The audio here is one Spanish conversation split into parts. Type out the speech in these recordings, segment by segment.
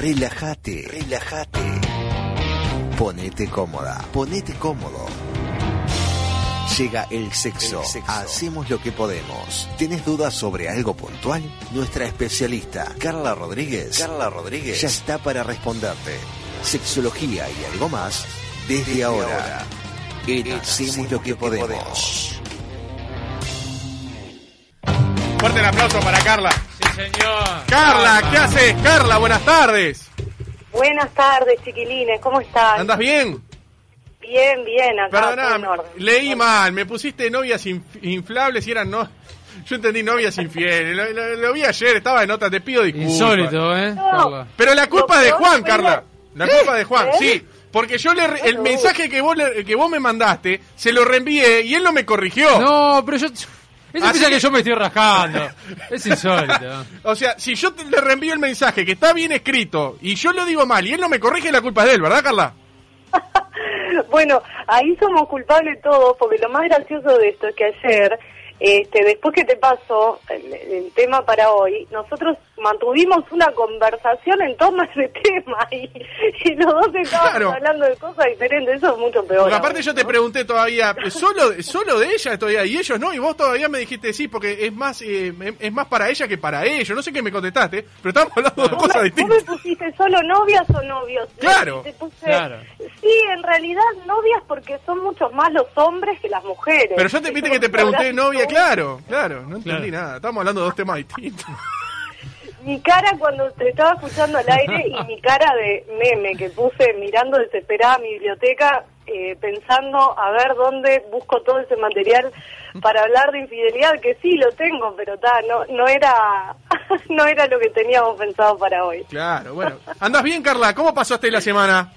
Relájate, relájate. Ponete cómoda, ponete cómodo. Llega el sexo. Hacemos lo que podemos. ¿Tienes dudas sobre algo puntual? Nuestra especialista, Carla Rodríguez, Carla Rodríguez, ya está para responderte. Sexología y algo más desde, ahora. En Hacemos lo que podemos. Fuerte el aplauso para Carla. Sí, señor. Carla, ¿qué haces? Carla, buenas tardes. Buenas tardes, chiquilines, ¿cómo están? ¿Andas bien? Bien, bien, acá en Perdona, leí mal, me pusiste novias inf- inflables y eran no. Yo entendí novias infieles. Lo, lo- lo vi ayer, estaba de nota, te pido disculpas. Insólito, ¿eh? No. Pero la culpa es de Juan, Carla. La culpa de Juan, ¿Eh? sí. Porque yo le re- el mensaje que vos, le- que vos me mandaste, se lo reenvié y él no me corrigió. No, pero yo. Eso Así piensa que- que yo me estoy rascando. Es insólito. O sea, si yo te- le reenvío el mensaje que está bien escrito y yo lo digo mal y él no me corrige, la culpa es de él, ¿verdad, Carla? Bueno, ahí somos culpables todos, porque lo más gracioso de esto es que ayer, este, después que te pasó el, el tema para hoy, nosotros mantuvimos una conversación en torno a ese tema y, y los dos estábamos Claro. hablando de cosas diferentes, eso es mucho peor. Porque aparte yo te pregunté todavía, solo, solo de ella todavía, y ellos no, y vos todavía me dijiste sí, porque es más eh, es más para ella que para ellos. No sé qué me contestaste, pero estamos hablando de cosas me, vos me distintas. pusiste solo novias o novios. Claro. Y te puse- Claro. Sí, en realidad novias porque son muchos más los hombres que las mujeres. Pero yo te viste que te pregunté novia, claro, claro, no entendí Claro. nada. Estamos hablando de dos temas distintos. Mi cara cuando te estaba escuchando al aire y mi cara de meme que puse mirando desesperada mi biblioteca, eh, pensando a ver dónde busco todo ese material para hablar de infidelidad, que sí lo tengo, pero ta, no, no era no era lo que teníamos pensado para hoy. Claro, bueno. ¿Andás bien, Carla? ¿Cómo pasaste la semana?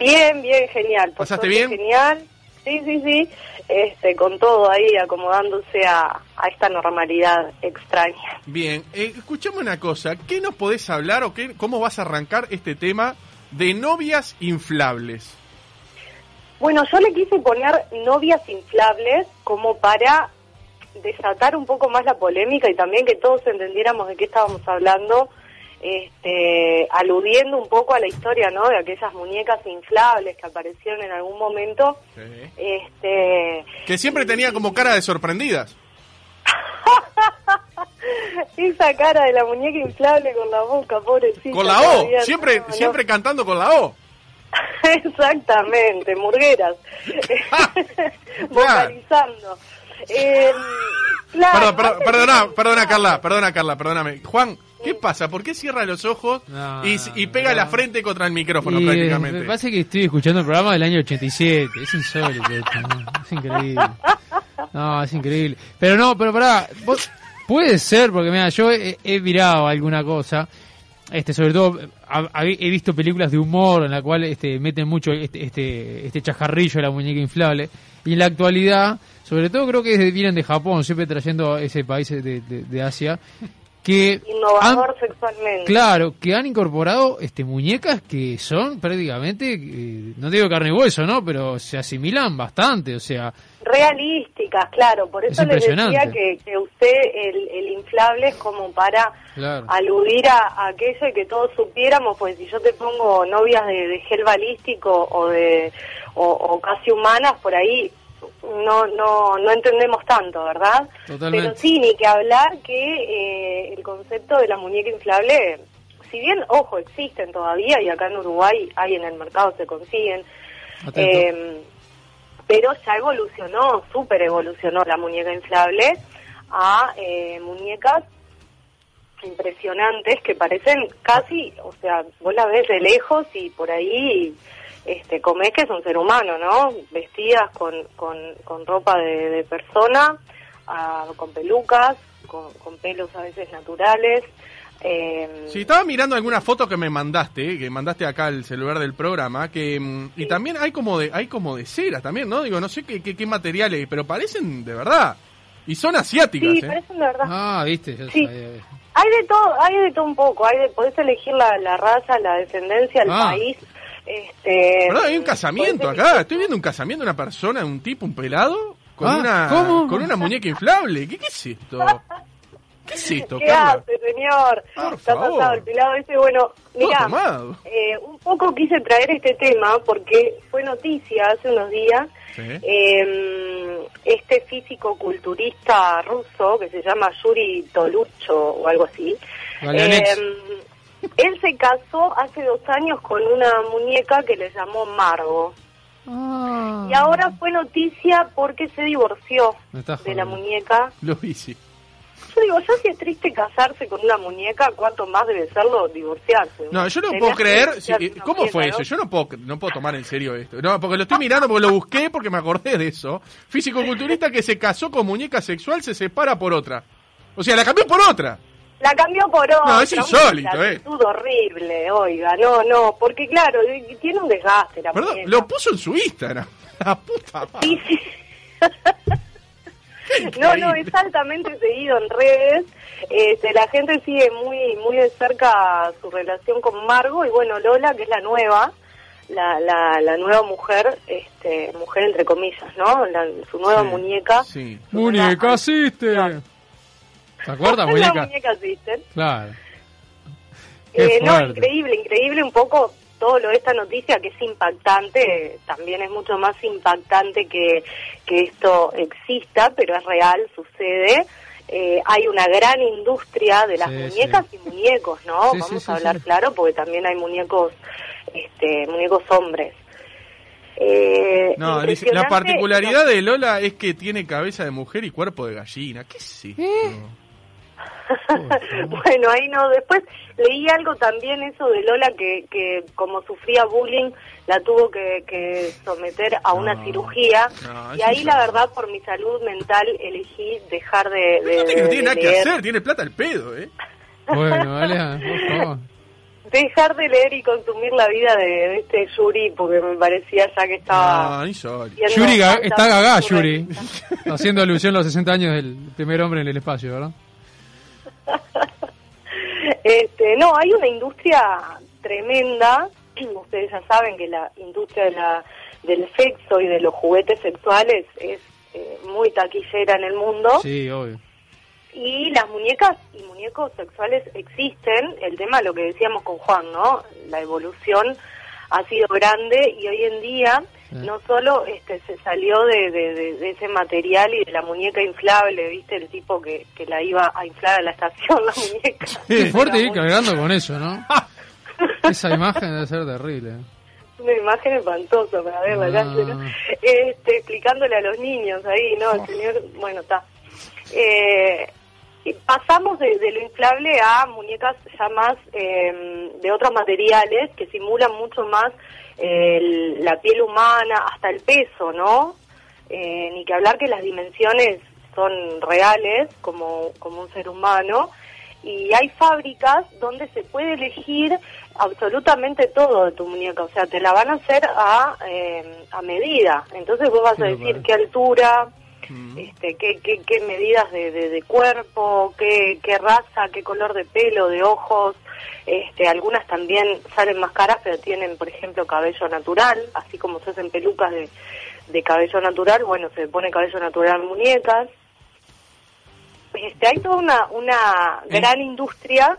Bien, bien, genial. por ¿Pasaste bien? Genial. Sí, sí, sí. Este, con todo ahí acomodándose a, a esta normalidad extraña. Bien, eh, escuchame una cosa, ¿qué nos podés hablar o qué, cómo vas a arrancar este tema de novias inflables? Bueno, yo le quise poner novias inflables como para desatar un poco más la polémica y también que todos entendiéramos de qué estábamos hablando, este, aludiendo un poco a la historia, ¿no? De aquellas muñecas inflables que aparecieron en algún momento. Este, Que siempre tenía como cara de sorprendidas. esa cara de la muñeca inflable con la boca, pobrecita. Con la O, siempre, no, no. siempre cantando con la O. Exactamente, murgueras. Vocalizando. Eh, claro, Perdón, perdona, perdona Carla, perdona Carla, perdóname. Juan, ¿qué pasa? ¿Por qué cierra los ojos No, y, y pega no. la frente contra el micrófono Y, eh, prácticamente? Me parece que estoy escuchando el programa del año 87. Es insólito esto, ¿no? Es increíble. No, es increíble. Pero no, pero pará. vos- puede ser, porque mira, yo he, he mirado alguna cosa. Este, sobre todo, he visto películas de humor en la cual este, meten mucho este, este, este chajarrillo de la muñeca inflable. Y en la actualidad, sobre todo creo que vienen de Japón, siempre trayendo ese país de, de- de Asia, que Innovador han- sexualmente. Claro, que han incorporado este muñecas que son prácticamente, eh, no digo carne y hueso, ¿no? Pero se asimilan bastante, o sea, Realísticas, claro. Por Es eso les decía que, que usted el, el inflable es como para Claro. aludir a, a aquello y que todos supiéramos, pues si yo te pongo novias de, de gel balístico o de o, o casi humanas por ahí no no no entendemos tanto, ¿verdad? Totalmente. Pero sí, ni que hablar que eh, el concepto de la muñeca inflable, si bien, ojo, existen todavía y acá en Uruguay hay en el mercado, se consiguen, eh, pero ya evolucionó, súper evolucionó la muñeca inflable a eh, muñecas impresionantes que parecen casi, o sea, vos la ves de lejos y por ahí este, comés que es un ser humano, ¿no? Vestidas con, con, con ropa de, de persona, ah, con pelucas, con, con pelos a veces naturales. Eh, Sí, estaba mirando algunas fotos que me mandaste, que mandaste acá al celular del programa, que mm, y también hay como de hay como de cera también, ¿no? Digo, no sé qué, qué, qué materiales, pero parecen de verdad. Y son asiáticas, sí, ¿eh? parecen de verdad. Ah, viste, ya Sí. sabía. Hay de todo, hay de todo un poco, hay de, podés elegir la, la raza, la descendencia, el Ah. país. Este, ¿Verdad? Hay un casamiento acá. Estoy viendo un casamiento de una persona, un tipo, un pelado, con Ah, una ¿cómo? con una muñeca inflable. ¿Qué, qué es esto? ¿Qué es esto, ¿Qué Carla? hace, señor? Por Está favor. pasado el pelado ese. Bueno, mira, eh, un poco quise traer este tema porque fue noticia hace unos días. Sí. Eh, este físico-culturista ruso que se llama Yuri Tolucho o algo así. Eh, él se casó hace dos años con una muñeca que le llamó Margo. Ah. Y ahora fue noticia porque se divorció de la muñeca. Lo vi, sí. Yo digo, ya si es triste casarse con una muñeca, ¿cuánto más debe serlo divorciarse? No, yo no puedo creer. si- una ¿Cómo muñeca, fue ¿no? eso? Yo no puedo, no puedo tomar en serio esto. No, porque lo estoy mirando, porque lo busqué, porque me acordé de eso. Físico-culturista que se casó con muñeca sexual se separa por otra. O sea, la cambió por otra. La cambió por otra. No, es insólito, eh. actitud horrible, oiga, no, no, porque claro, tiene un desgaste la Perdón, muñeca. lo puso en su Instagram. La puta madre. Sí, sí. No, no, es altamente seguido en redes. Este, la gente sigue muy muy de cerca su relación con Margo y bueno, Lola, que es la nueva, la, la, la nueva mujer, este, mujer entre comillas, ¿no? La- su nueva Sí, muñeca. Sí. Muñeca, asiste. ¿Te acuerdas, la muñeca? muñeca Sister. Claro. Eh, no, increíble, increíble un poco todo lo de esta noticia que es impactante, también es mucho más impactante que, que esto exista, pero es real, sucede. Eh, hay una gran industria de las Sí, muñecas y muñecos, ¿no? Sí, Vamos a hablar claro porque también hay muñecos, este, muñecos hombres. Eh, No, la particularidad de Lola es que tiene cabeza de mujer y cuerpo de gallina. ¿Qué es esto? bueno, ahí no. Después leí algo también eso de Lola que, que como sufría bullying la tuvo que, que someter a una No, cirugía no, y ahí la verdad por mi salud mental elegí dejar de, de, No tiene, de- no tiene nada que leer. hacer, tiene plata al pedo, ¿eh? Bueno, Alea, por favor. dejar de leer y consumir la vida de, de este Yuri porque me parecía ya que estaba No, Yuri ga- está gagá, Yuri. Haciendo alusión a los 60 años del primer hombre en el espacio, ¿verdad? Este, no, hay una industria tremenda. Ustedes ya saben que la industria de la, del sexo y de los juguetes sexuales es eh, muy taquillera en el mundo. Sí, obvio. Y las muñecas y muñecos sexuales existen. El tema, lo que decíamos con Juan, ¿no? La evolución ha sido grande y hoy en día Sí. no solo este se salió de, de- de- de ese material y de la muñeca inflable, ¿viste? El tipo que, que la iba a inflar a la estación, la muñeca. Qué fuerte ir cargando con eso, ¿no? Esa imagen debe ser terrible. una imagen espantosa para ver la Ah. ¿no? Este, explicándole a los niños ahí, ¿no? El señor, bueno, está. Eh, pasamos de, de lo inflable a muñecas ya más eh, de otros materiales que simulan mucho más eh, la piel humana, hasta el peso, ¿no? Eh, ni que hablar que las dimensiones son reales como, como un ser humano y hay fábricas donde se puede elegir absolutamente todo de tu muñeca, o sea, te la van a hacer a, eh, a medida. Entonces vos vas a decir qué altura, Mm. este, qué, qué, qué medidas de, de, de cuerpo, qué, qué raza, qué color de pelo, de ojos. Este, algunas también salen más caras, pero tienen, por ejemplo, cabello natural, así como se hacen pelucas de, de cabello natural, bueno, se pone cabello natural en muñecas. Este, hay toda una, una En- gran industria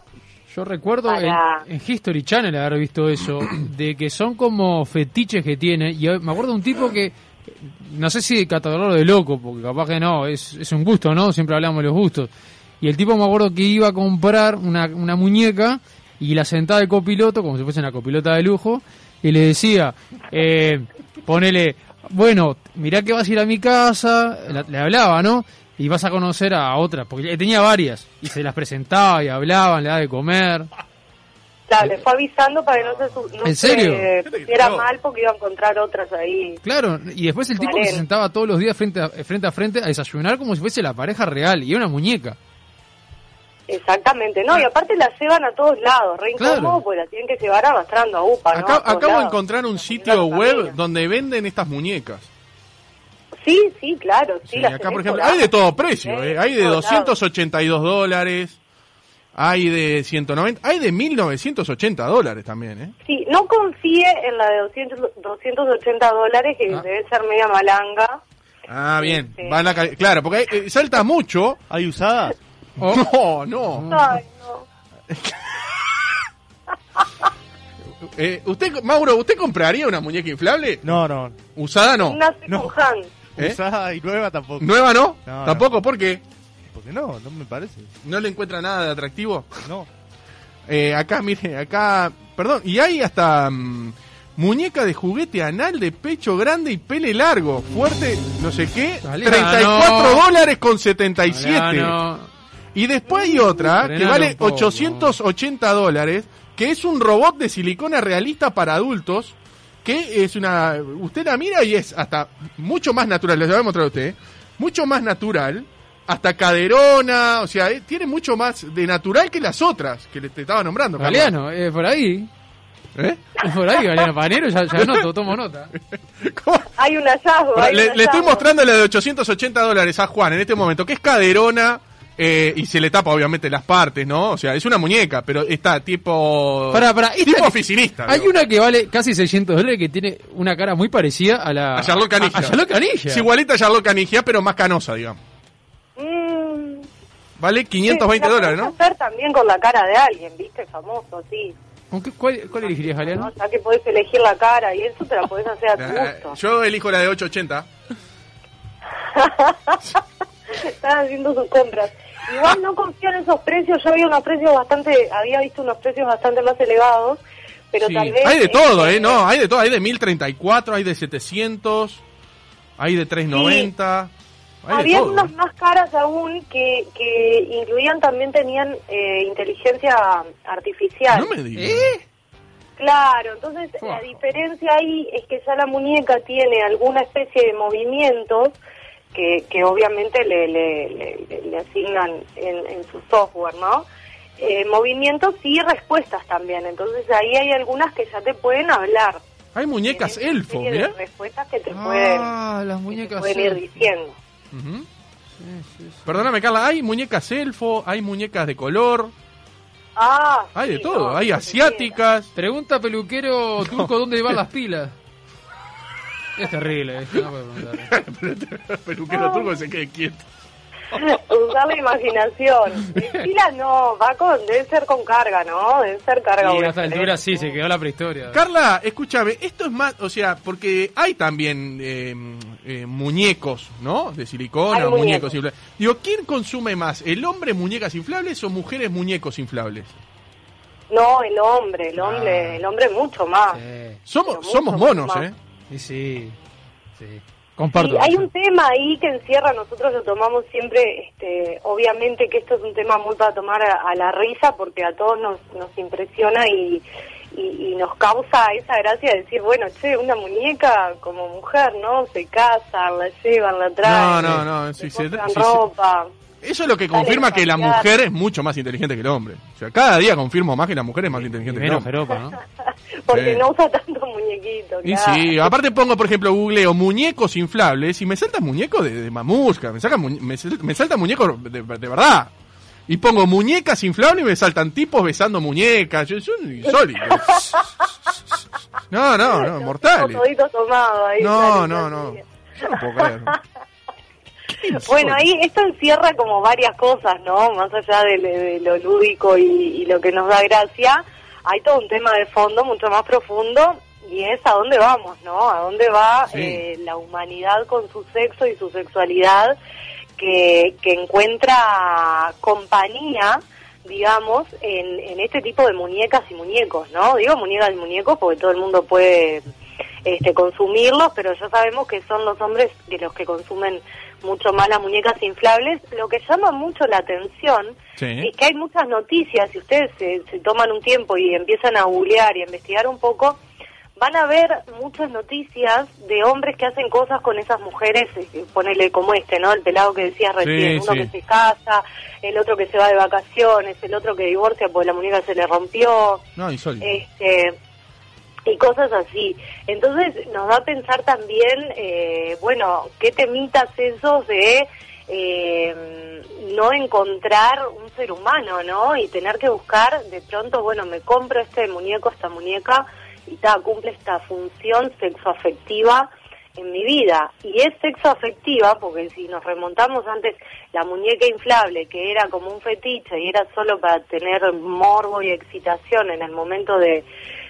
Yo recuerdo Para- en, en History Channel haber visto eso, de que son como fetiches que tienen. Y me acuerdo de un tipo que, no sé si catalogarlo de loco, porque capaz que no, es, es un gusto, ¿no? Siempre hablamos de los gustos. Y el tipo me acuerdo que iba a comprar una, una muñeca y la sentaba de copiloto, como si fuese una copilota de lujo, y le decía, eh, ponele, bueno, mirá que vas a ir a mi casa, la- le hablaba, ¿no? Y vas a conocer a otra, porque tenía varias, y se las presentaba y hablaban, le daba de comer. Claro, le fue avisando para que no se, su- no ¿En se serio? pusiera No. mal porque iba a encontrar otras ahí. Claro, y después el tipo que se sentaba todos los días frente a, frente a frente a desayunar como si fuese la pareja real, y era una muñeca. Exactamente, no, y aparte la llevan a todos lados, re Claro. incómodo, pues la tienen que llevar arrastrando a UPA, acabo de lados. encontrar un sitio web donde venden estas muñecas. Sí, sí, claro, sí, Sí, las acá, por ejemplo, hay de todo precio. Eh. Hay de por todos 282 dólares, hay de 190, hay de 1980 dólares también. ¿eh? Sí, no confíe en la de 200, 280 dólares, que Ah. debe ser media malanga. Ah, bien. Este. Van a ca- claro, porque eh, salta mucho. ¿Hay usadas? Oh, No, no. Ay, no. Eh, usted, Mauro, ¿usted compraría una muñeca inflable? No, no. ¿Usada no? Una No. ¿Eh? Usada y nueva tampoco. ¿Nueva no? No, ¿Tampoco? ¿Por qué? Porque no, no me parece. ¿No le encuentra nada de atractivo? No. Eh, acá, mire, acá... Perdón, y hay hasta... mm, muñeca de juguete anal de pecho grande y pele largo, fuerte, no sé qué, Galeano. 34 dólares con 77. Galeano. Y después hay otra que vale poco. 880 dólares, que es un robot de silicona realista para adultos, que es una... Usted la mira y es hasta mucho más natural, les voy a mostrar a usted, ¿eh? mucho más natural, hasta caderona, o sea, eh, tiene mucho más de natural que las otras que le te estaba nombrando. Galeano, eh, por ahí. ¿Eh? Es por ahí, Galeano Panero, ya, ya noto, tomo nota. ¿Cómo? Hay un hallazgo. hay Le, un le estoy mostrando la de 880 dólares a Juan en este momento, que es caderona eh, y se le tapa obviamente las partes, ¿no? O sea, es una muñeca, pero está tipo... Pará, pará, esta tipo oficinista. Hay digo. una que vale casi 600 dólares que tiene una cara muy parecida a la... A Charlotte Canilla. A, a Charlotte Canilla. Es igualita a Charlotte Canigia, pero más canosa, digamos. Mm, Vale sí, 520 la dólares, ¿no? hacer también con la cara de alguien, ¿viste? Famoso, sí. ¿Con qué- cuál, ¿Cuál elegirías, ¿no? Galeano? Ya que podés elegir la cara y eso te la podés hacer a tu Eh, gusto. Yo elijo la de 880. Están haciendo sus compras. Igual no confío en esos precios. Yo había unos precios bastante, había visto unos precios bastante más elevados, pero Sí. tal vez. Hay de todo, este, ¿eh? No, hay de todo. Hay de 1034, hay de 700, hay de 390. Hay de Había todo. unas más caras aún que, que incluían también tenían eh, inteligencia artificial. No me digas. ¿Eh? Claro, entonces Wow. la diferencia ahí es que ya la muñeca tiene alguna especie de movimientos que, que obviamente le, le, le- le asignan en, en su software, ¿no? Eh, movimientos y respuestas también, entonces ahí hay algunas que ya te pueden hablar. Hay muñecas elfo, mira. respuestas que te pueden, Ah, las que te pueden ir elfo. Diciendo. Ujú. Sí, sí, sí. Perdóname, Carla, hay muñecas elfo, hay muñecas de color, Ah, hay de todo. no, hay asiáticas. Pregunta peluquero turco dónde van las pilas. Es terrible, esto, no puedo preguntar. Peluquero turco que se quede quieto. Usar la imaginación. Pila no, va con, debe ser con carga, ¿no? Debe ser carga. Y a esta altura sí, se quedó la prehistoria. Carla, escúchame, esto es más, o sea, porque hay también eh, eh, muñecos, ¿no? De silicona, Hay muñecos inflables. Digo, ¿quién consume más? ¿El hombre muñecas inflables o mujeres muñecos inflables? No, el hombre, el Ah. hombre, el hombre mucho más. Sí, Somos, somos monos, más. ¿eh? sí, sí. sí. Comparto. Y hay un tema ahí que encierra, nosotros lo tomamos siempre, este, obviamente que esto es un tema muy para tomar a, a la risa porque a todos nos, nos impresiona y, y, y nos causa esa gracia de decir, bueno, che, una muñeca como mujer, ¿no? Se casan, la llevan, la traen, no, no, se- se- ropa. Eso es lo que confirma que la mujer es mucho más inteligente que el hombre. O sea, cada día confirmo más que la mujer es más Y inteligente que el menos hombre. jeropa, ¿no? Porque Sí. no usa tanto muñequito, Y claro. sí, aparte pongo, por ejemplo, googleo muñecos inflables y me salta muñeco de, de mamusca, me, saca, mu- me, sal- me salta muñeco de, de verdad. Y pongo muñecas inflables y me saltan tipos besando muñecas. Yo, son insólitos. No, no, no, mortales. Todito tomado ahí. No, no, no. Yo no puedo creer. Bueno, ahí esto encierra como varias cosas, ¿no? Más allá de, de lo lúdico y, y lo que nos da gracia, hay todo un tema de fondo mucho más profundo y es a dónde vamos, ¿no? A dónde va Sí. eh, la humanidad con su sexo y su sexualidad que, que encuentra compañía digamos, en, en este tipo de muñecas y muñecos, ¿no? Digo muñecas y muñecos porque todo el mundo puede este, consumirlos, pero ya sabemos que son los hombres de los que consumen mucho más las muñecas inflables. Lo que llama mucho la atención Sí. es que hay muchas noticias, si ustedes se, se toman un tiempo y empiezan a googlear y a investigar un poco, van a ver muchas noticias de hombres que hacen cosas con esas mujeres, eh, ponele como este, ¿no? El pelado que decías recién, uno sí. que se casa, el otro que se va de vacaciones, el otro que divorcia porque la muñeca se le rompió, No, insólito. este y cosas así. Entonces nos da a pensar también, eh, bueno, qué temitas esos de eh, no encontrar un ser humano, ¿no? Y tener que buscar, de pronto, bueno, me compro este muñeco, esta muñeca, y ta, cumple esta función sexoafectiva en mi vida y es sexo afectiva, porque si nos remontamos antes la muñeca inflable, que era como un fetiche y era solo para tener morbo y excitación en el momento de,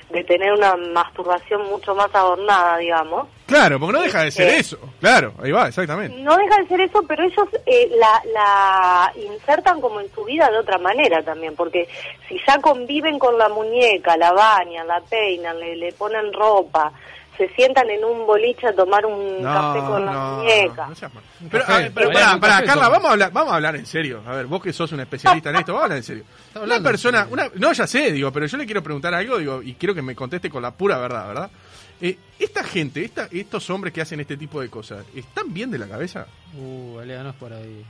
de tener una masturbación mucho más adornada, digamos. Claro, porque no deja de ser Eh, eso. Claro, ahí va, exactamente. No deja de ser eso, pero ellos eh, la, la insertan como en su vida de otra manera también, porque si ya conviven con la muñeca, la bañan, la peinan, le, le ponen ropa, se sientan en un boliche a tomar un café con la muñeca. no seas mal. Pero, café, a ver, pero pará, pará, café Carla, vamos a hablar, vamos a hablar en serio. A ver, vos que sos un especialista en esto, vamos a hablar en serio. Una persona, una, no, ya sé, digo, pero yo le quiero preguntar algo, digo, y quiero que me conteste con la pura verdad, ¿verdad? Eh, esta gente, esta, estos hombres que hacen este tipo de cosas, ¿están bien de la cabeza? Uh, Alea, no es por ahí.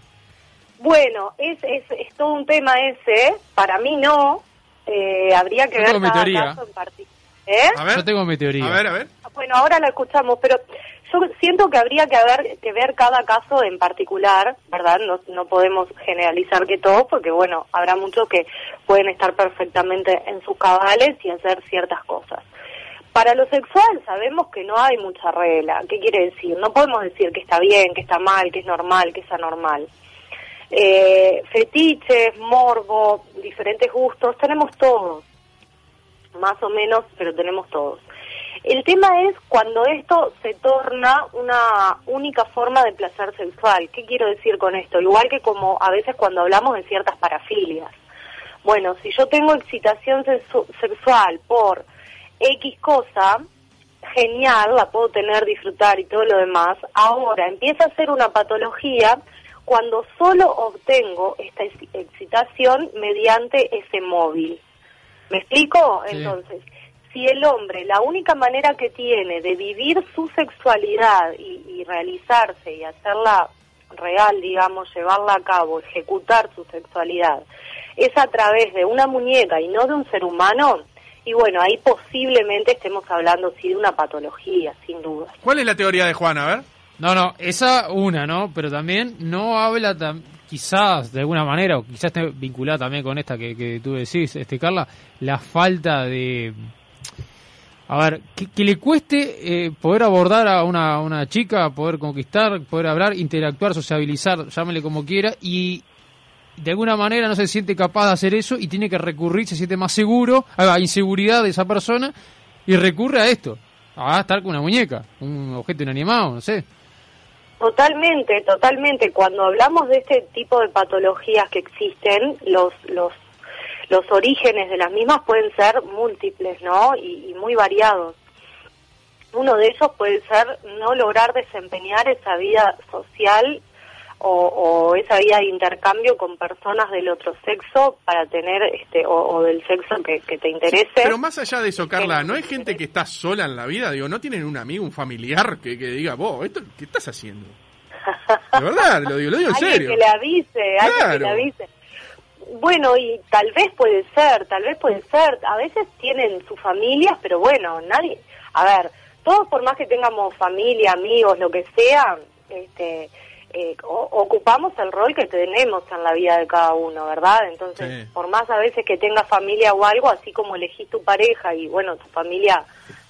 Bueno, es, es, es todo un tema ese, para mí no, eh, habría que Yo ver cada teoría. caso en particular. ¿Eh? A ver, Yo tengo mi teoría. a ver, a ver. Bueno, ahora la escuchamos, pero yo siento que habría que, haber, que ver cada caso en particular, ¿verdad? No, no podemos generalizar que todos, porque bueno, habrá muchos que pueden estar perfectamente en sus cabales y hacer ciertas cosas. Para lo sexual sabemos que no hay mucha regla. ¿Qué quiere decir? No podemos decir que está bien, que está mal, que es normal, que es anormal. Eh, fetiches, morbo, diferentes gustos, tenemos todos más o menos, pero tenemos todos. El tema es cuando esto se torna una única forma de placer sexual. ¿Qué quiero decir con esto? Igual que como a veces cuando hablamos de ciertas parafilias. Bueno, si yo tengo excitación sexu- sexual por X cosa, genial, la puedo tener, disfrutar y todo lo demás. Ahora empieza a ser una patología cuando solo obtengo esta ex- excitación mediante ese móvil. ¿Me explico? Sí. Entonces, si el hombre, la única manera que tiene de vivir su sexualidad y, y realizarse y hacerla real, digamos, llevarla a cabo, ejecutar su sexualidad, es a través de una muñeca y no de un ser humano, y bueno, ahí posiblemente estemos hablando sí de una patología, sin duda. ¿Cuál es la teoría de Juan? A ver. No, no, esa una, ¿no? Pero también no habla tam- quizás de alguna manera, o quizás esté vinculada también con esta que, que tú decís, este Carla, la falta de... A ver, que, le cueste eh, poder abordar a una, una chica, poder conquistar, poder hablar, interactuar, sociabilizar, llámele como quiera, y de alguna manera no se siente capaz de hacer eso y tiene que recurrir, se siente más seguro, a la inseguridad de esa persona y recurre a esto, a estar con una muñeca, un objeto inanimado, no sé. Totalmente, totalmente. Cuando hablamos de este tipo de patologías que existen, los los los orígenes de las mismas pueden ser múltiples, ¿no? Y, y muy variados. Uno de ellos puede ser no lograr desempeñar esa vida social o, o esa vida de intercambio con personas del otro sexo para tener este o, o del sexo que, que te interese. Pero más allá de eso, Carla, ¿no hay gente que está sola en la vida? Digo, ¿no tienen un amigo, un familiar que, que diga, vos, esto, ¿qué estás haciendo? De verdad, lo digo, lo digo en alguien serio. que le avise, alguien que Claro. le avise. Bueno, y tal vez puede ser, tal vez puede ser. A veces tienen sus familias, pero bueno, nadie. A ver, todos por más que tengamos familia, amigos, lo que sea, este, eh, ocupamos el rol que tenemos en la vida de cada uno, ¿verdad? Entonces, Sí. por más a veces que tengas familia o algo, así como elegís tu pareja y bueno, tu familia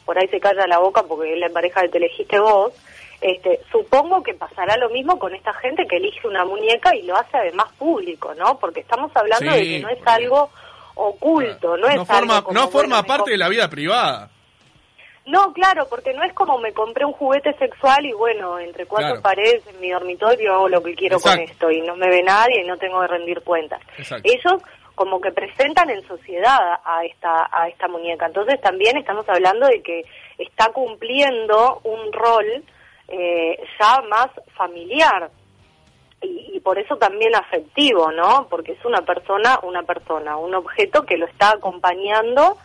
por ahí se calla la boca porque es la pareja que te elegiste vos, este, supongo que pasará lo mismo con esta gente que elige una muñeca y lo hace además público, ¿no? Porque estamos hablando Sí, de que no es algo oculto, no es forma, algo como, no forma bueno, parte de la vida privada. No, claro, porque no es como me compré un juguete sexual y bueno, entre cuatro Claro. paredes en mi dormitorio hago lo que quiero con esto y no me ve nadie y no tengo que rendir cuentas. Exacto. Ellos como que presentan en sociedad a esta a esta muñeca. Entonces también estamos hablando de que está cumpliendo un rol eh, ya más familiar y, y por eso también afectivo, ¿no? Porque es una persona, una persona, un objeto que lo está acompañando,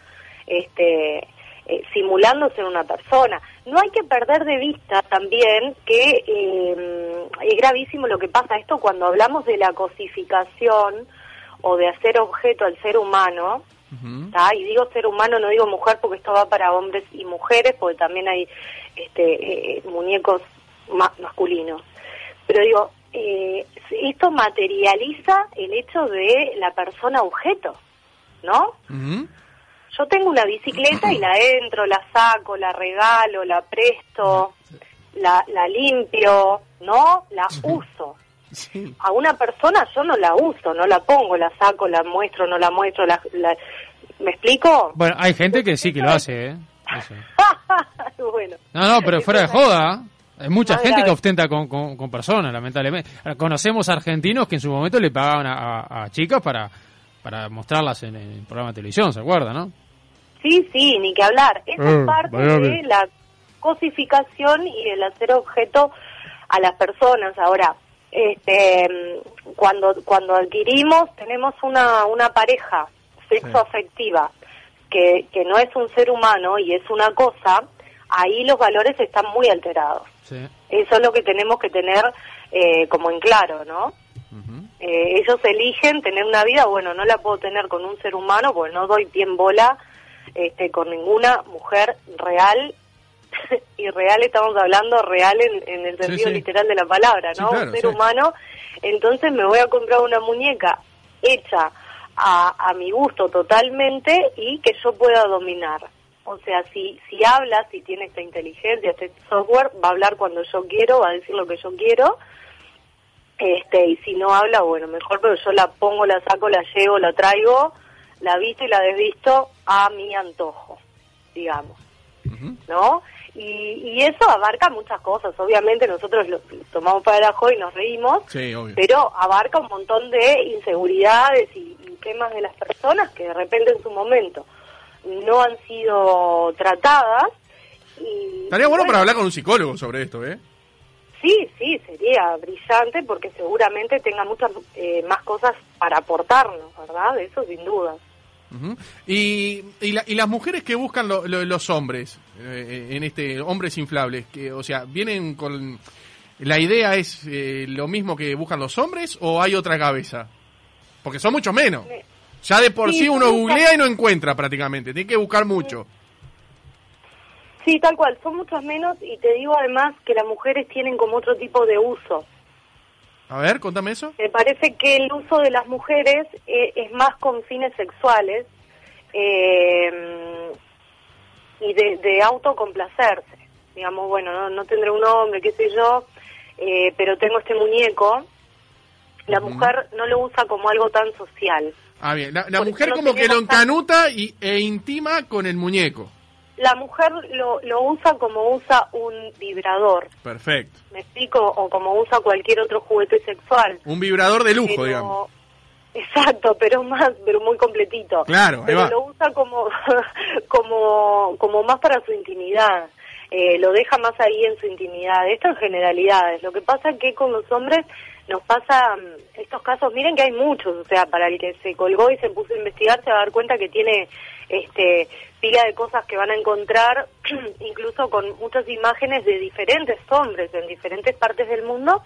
este, eh, simulando ser una persona. No hay que perder de vista también que eh, es gravísimo lo que pasa esto cuando hablamos de la cosificación o de hacer objeto al ser humano, y digo ser humano, no digo mujer porque esto va para hombres y mujeres, porque también hay este, eh, muñecos ma- masculinos. Pero digo, eh, esto materializa el hecho de la persona objeto, ¿no? Yo tengo una bicicleta y la entro, la saco, la regalo, la presto. la, la limpio, ¿no? La uso. Sí. A una persona yo no la uso, no la pongo, la saco, la muestro, no la muestro, la, la- ¿me explico? Bueno, hay gente que sí que lo hace, ¿eh? Eso. bueno. No, no, pero fuera de joda. Hay mucha gente que ostenta con, con, con personas, lamentablemente. Conocemos argentinos que en su momento le pagaban a, a- a chicas para, para mostrarlas en el programa de televisión, ¿se acuerda, no? Sí, sí, ni que hablar. Eso Eh, es parte de la cosificación y el hacer objeto a las personas. Ahora, este, cuando cuando adquirimos, tenemos una, una pareja sexo afectiva que, que no es un ser humano y es una cosa, ahí los valores están muy alterados. Sí. Eso es lo que tenemos que tener eh, como en claro, ¿no? Eh, ellos eligen tener una vida, bueno, no la puedo tener con un ser humano, porque no doy pie en bola este, con ninguna mujer real, y real estamos hablando real en, en el sentido sí. literal de la palabra, Sí, ¿no? claro, un ser humano, entonces me voy a comprar una muñeca hecha a, a mi gusto totalmente y que yo pueda dominar. O sea, si, si habla, si tiene esta inteligencia, este software, va a hablar cuando yo quiero, va a decir lo que yo quiero, este y si no habla bueno mejor pero yo la pongo la saco la llevo la traigo la visto y la desvisto a mi antojo digamos no y, y eso abarca muchas cosas obviamente nosotros lo, tomamos para el ajo y nos reímos Sí, pero abarca un montón de inseguridades y, y temas de las personas que de repente en su momento no han sido tratadas y Estaría bueno bueno, para hablar con un psicólogo sobre esto, ¿eh? Sí, sí, sería brillante porque seguramente tenga muchas eh, más cosas para aportarnos, ¿verdad? Eso sin duda. Ujú. y, y, la- y las mujeres que buscan lo- lo- los hombres, eh, en este hombres inflables, que, o sea, vienen con... ¿La idea es eh, lo mismo que buscan los hombres o hay otra cabeza? Porque son mucho menos. Ya de por sí, Sí, uno googlea y no encuentra prácticamente, tiene que buscar mucho. Sí, tal cual, son muchos menos y te digo además que las mujeres tienen como otro tipo de uso. A ver, contame eso. Me parece que el uso de las mujeres eh, es más con fines sexuales eh, y de, de autocomplacerse. Digamos, bueno, no, no tendré un hombre, qué sé yo, eh, pero tengo este muñeco. La mujer no lo usa como algo tan social. Ah, bien. La, mujer como que lo encanuta y, e intima con el muñeco. La mujer lo, lo usa como usa un vibrador, Perfecto. ¿me explico? O como usa cualquier otro juguete sexual. Un vibrador de lujo, Pero- digamos. Exacto, pero más, pero muy completito. Claro, pero lo usa como, como, como más para su intimidad. Eh, lo deja más ahí en su intimidad. Esto en generalidades. Lo que pasa es que con los hombres nos pasa mm, estos casos. Miren que hay muchos. O sea, para el que se colgó y se puso a investigar se va a dar cuenta que tiene este pila de cosas que van a encontrar, incluso con muchas imágenes de diferentes hombres en diferentes partes del mundo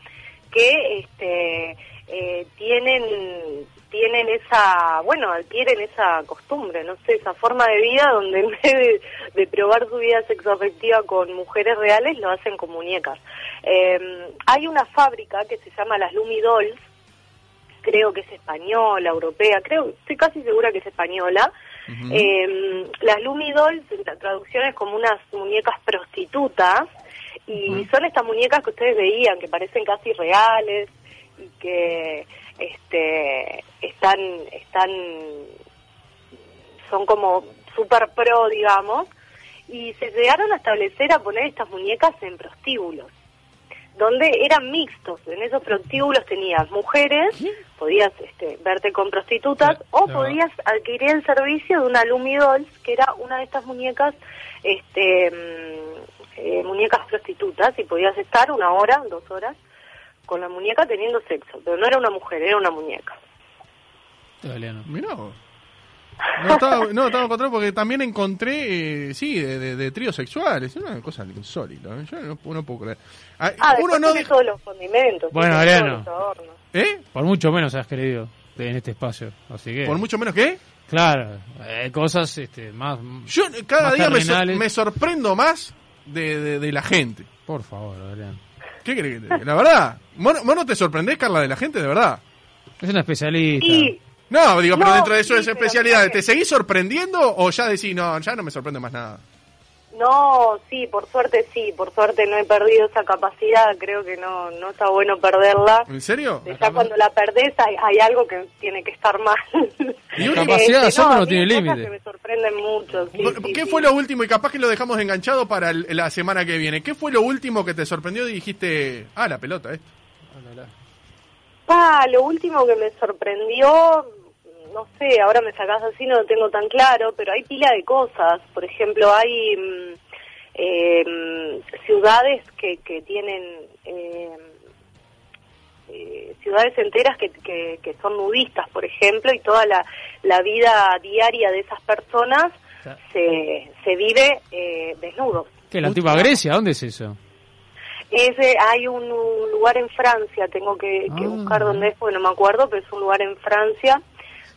que este eh, tienen tienen esa bueno adquieren esa costumbre no sé esa forma de vida donde en vez de, de probar su vida sexoafectiva con mujeres reales lo hacen con muñecas. Eh, hay una fábrica que se llama las Lumi Dolls creo que es española europea creo estoy casi segura que es española. Ujú. eh, las Lumi Dolls, la traducción es como unas muñecas prostitutas, y son estas muñecas que ustedes veían, que parecen casi reales, y que este están, están son como super pro, digamos, y se llegaron a establecer a poner estas muñecas en prostíbulos donde eran mixtos. En esos prostíbulos tenías mujeres, podías este, verte con prostitutas, o podías adquirir el servicio de una Lumi Dolls, que era una de estas muñecas, este, mm, eh, muñecas prostitutas, y podías estar una hora, dos horas, con la muñeca teniendo sexo. Pero no era una mujer, era una muñeca. Italiano. Mirá vos. No estaba, no, estaba encontrando porque también encontré, eh, sí, de, de, de tríos sexuales. Es una cosa insólita. ¿eh? Yo no, no puedo creer. Ah, Ah, uno no deja- todos los condimentos. Bueno, Ariano. ¿Eh? Por mucho menos has querido en este espacio. Así que. Por mucho menos que. Claro, hay cosas este, más. Yo cada Más día me sorprendo más de, de, de la gente. Por favor, Adrián. ¿Qué crees que te diga? La verdad. ¿Vos, no- vos no te sorprendés, Carla, de la gente, de verdad? Es una especialista. Y No, digo, pero dentro de eso sí, es. ¿sabes? ¿Te seguís sorprendiendo o ya decís, no, ya no me sorprende más nada? No, sí, por suerte sí, por suerte no he perdido esa capacidad, creo que no no está bueno perderla. ¿En serio? Ya cuando la perdés hay, hay algo que tiene que estar mal. Y una capacidad de Este, no tiene límite. que me sorprenden mucho. sí, ¿Qué sí. fue lo último? Y capaz que lo dejamos enganchado para el- la semana que viene. ¿Qué fue lo último que te sorprendió y dijiste, ah, la pelota, esto? Pa, lo último que me sorprendió, no sé, ahora me sacás así, no lo tengo tan claro, pero hay pila de cosas. Por ejemplo, hay mm, eh, mm, ciudades que, que tienen eh, eh, ciudades enteras que, que, que son nudistas, por ejemplo, y toda la, la vida diaria de esas personas se, se vive eh, desnudos. ¿Qué, la antigua Grecia? ¿Dónde es eso? Ese, hay un, un lugar en Francia, tengo que, que Ah. buscar dónde es, porque no me acuerdo, pero es un lugar en Francia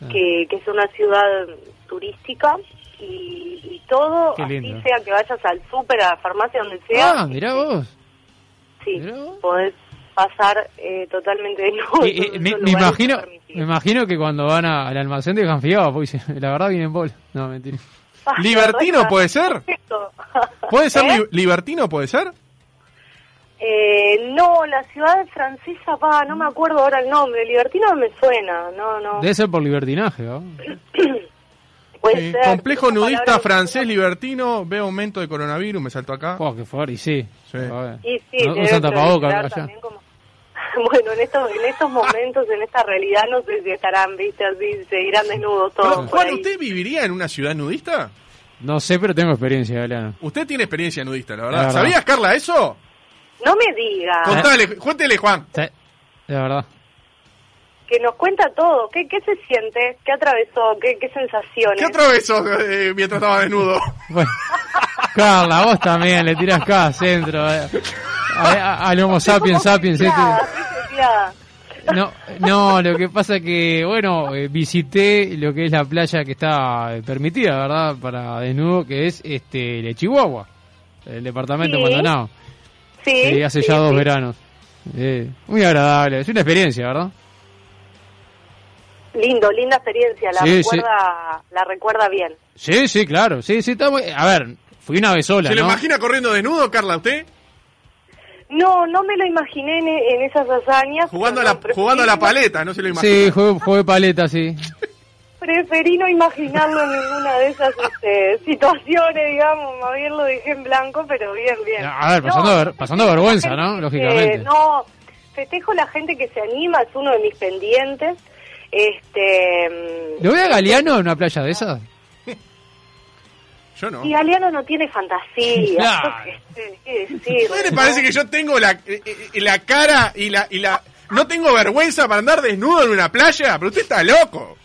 que, que es una ciudad turística y, y todo, así sea que vayas al súper, a la farmacia, donde sea, Ah, mirá vos. sí, mirá vos. podés pasar eh, totalmente desnudo. Y- y- Son- me, imagino, me imagino que cuando van a- al almacén dejan fiado, la verdad viene en bola. No, mentira. ¿Libertino puede ser? ¿Puede ser ¿Eh? li- libertino, puede ser? Eh, no, la ciudad francesa, pa, no me acuerdo ahora el nombre. Libertino no me suena, no, no. Debe ser por libertinaje, ¿no? Puede Sí, ser. complejo nudista francés libertino, veo aumento de coronavirus, me saltó acá. Oh, qué fuerte, y sí. Sí. Y sí, No debe usan tapabocas proliferar allá. también como- Bueno, en estos, en estos momentos, en esta realidad, no sé si estarán, viste, así, seguirán desnudos todos. Pero, Juan. ¿usted viviría en una ciudad nudista? No sé, pero tengo experiencia, Galeano. Usted tiene experiencia nudista, la verdad. La verdad. ¿Sabías, Carla, eso? No me diga, Contale, cuéntele, Juan. Sí, la verdad. que nos cuenta todo. ¿Qué, qué se siente? ¿Qué atravesó? ¿Qué, qué sensaciones? ¿Qué atravesó eh, mientras estaba desnudo? Bueno, Carla, vos también le tirás acá al centro. eh. A- a- Al Homo sapiens sapiens. este. No, no, lo que pasa es que, bueno, eh, visité lo que es la playa que está eh, permitida, ¿verdad? Para desnudo, que es este de Chihuahua, el departamento Sí. Sí, Sí, hace sí, ya dos sí. veranos. Eh, muy agradable, es una experiencia, ¿verdad? Lindo, linda experiencia, la Sí, recuerda, la recuerda bien. Sí, sí, claro, sí, sí, está muy... A ver, fui una vez sola, ¿Se lo ¿no? imagina corriendo desnudo, Carla, usted? No, no me lo imaginé en, en esas hazañas. Jugando a la, jugando a la paleta, no se lo imagina. Sí, jugué, jugué paleta, sí. Preferí no imaginarlo en ninguna de esas este, situaciones, digamos, más bien lo dejé en blanco, pero bien, bien. A ver, pasando ver- pasando vergüenza, ¿no? Lógicamente. no, festejo la gente que se anima, es uno de mis pendientes. Este, mm, ¿Lo ve a Galeano en una playa de esas? Yo no. y Galeano no tiene fantasía. Claro. ¿Qué, decir? ¿No le parece que yo tengo la, eh, eh, la cara y la, y la... No tengo vergüenza para andar desnudo en una playa? Pero usted está loco.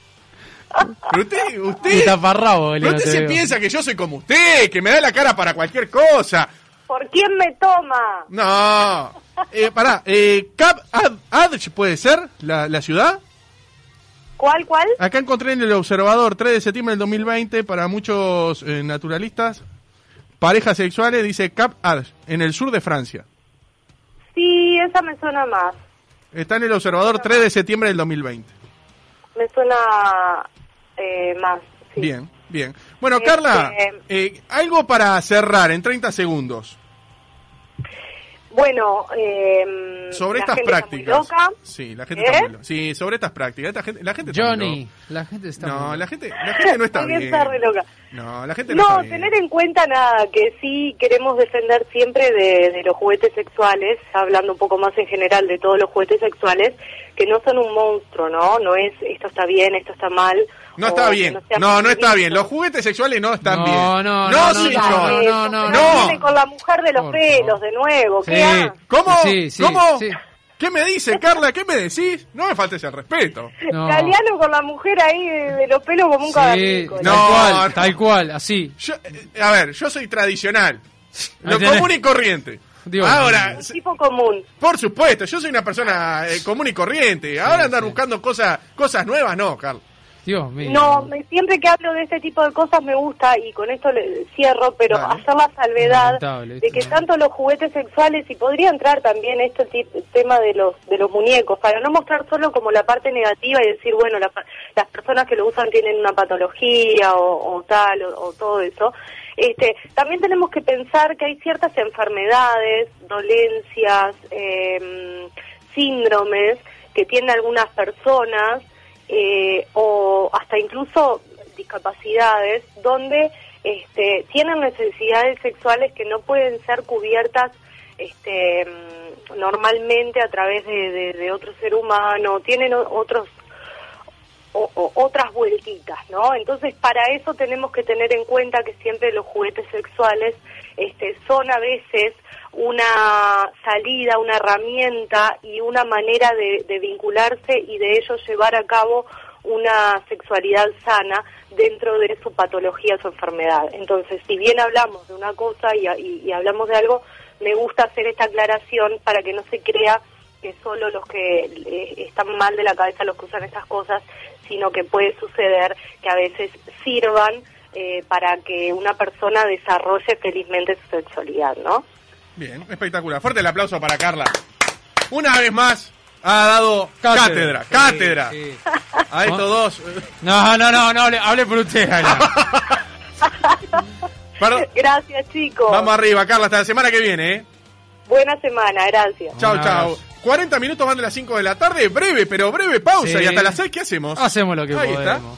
Pero usted, usted, taparrabo, pero Galeano, usted te se piensa que yo soy como usted, que me da la cara para cualquier cosa. ¿Por quién me toma? No. Eh, pará, eh, Cap Ad, Adj puede ser la, la ciudad. ¿Cuál, cuál? Acá encontré en el observador 3 de septiembre del 2020 para muchos eh, naturalistas, parejas sexuales, dice Cap Adj, en el sur de Francia. Sí, esa me suena más. Está en el observador 3 de septiembre del 2020. Me suena eh, más. sí. Bien, bien. Bueno, Este- Carla, eh, algo para cerrar en 30 segundos Bueno, eh, sobre la estas gente está muy prácticas. loca. Sí, la gente ¿Eh? está muy loca. Sí, sobre estas prácticas. Esta gente, la gente está muy Johnny, loca. la gente está... No, muy- la gente, la gente no está bien. está re loca. No, la gente no, No, está bien. tener en cuenta nada, que sí queremos defender siempre de, de los juguetes sexuales, hablando un poco más en general de todos los juguetes sexuales, que no son un monstruo, ¿no? No es esto está bien, esto está mal. No está bien. No, no está bien. Los juguetes sexuales no están No, bien. no, no, no, no, señor. no, no, con la mujer de los pelos de nuevo, ¿qué Sí. ¿Cómo? Sí, sí, ¿Cómo? sí. ¿Qué me dice, Carla? ¿Qué me decís? No me faltes el respeto. No. Galeano con la mujer ahí de, de los pelos como un Sí, tal No, cual, no. tal cual, así. Yo, eh, a ver, yo soy tradicional. Lo común y corriente. Dios Ahora, s- Tipo común. por supuesto, yo soy una persona eh, común y corriente. Ahora andar sí. buscando cosas cosas nuevas, no, Carla. Dios mío. No, me- siempre que hablo de este tipo de cosas me gusta, y con esto le cierro, pero Dale. hacer la salvedad de que tanto los juguetes sexuales, y podría entrar también este tema de los de los muñecos, para no mostrar solo como la parte negativa y decir, bueno, la las personas que lo usan tienen una patología o, o tal, o, o todo eso. Este, también tenemos que pensar que hay ciertas enfermedades, dolencias, em, síndromes que tienen algunas personas eh, o hasta incluso discapacidades donde este, tienen necesidades sexuales que no pueden ser cubiertas este, mm, normalmente a través de, otro ser humano, tienen otros otras vueltitas, ¿no? Entonces, para eso tenemos que tener en cuenta que siempre los juguetes sexuales este, son a veces una salida, una herramienta y una manera de, vincularse y de ellos llevar a cabo una sexualidad sana dentro de su patología, su enfermedad. Entonces, si bien hablamos de una cosa y hablamos de algo, me gusta hacer esta aclaración para que no se crea que solo los que eh, están mal de la cabeza los que usan estas cosas, sino que puede suceder que a veces sirvan eh, para que una persona desarrolle felizmente su sexualidad, ¿no? Bien, espectacular. Fuerte el aplauso para Carla. Una vez más ha dado cátedra, Sí, cátedra. sí. A estos dos. No, no, no, no, hable, hable por usted. Ana. Perdón. Gracias, chicos. Vamos arriba, Carla, hasta la semana que viene, ¿eh? Buena semana, gracias. Chao, chao. abrazo. 40 minutos van de las 5 de la tarde, breve, pero breve pausa. Sí. Y hasta las 6, ¿qué hacemos? Hacemos lo que Ahí está. podemos.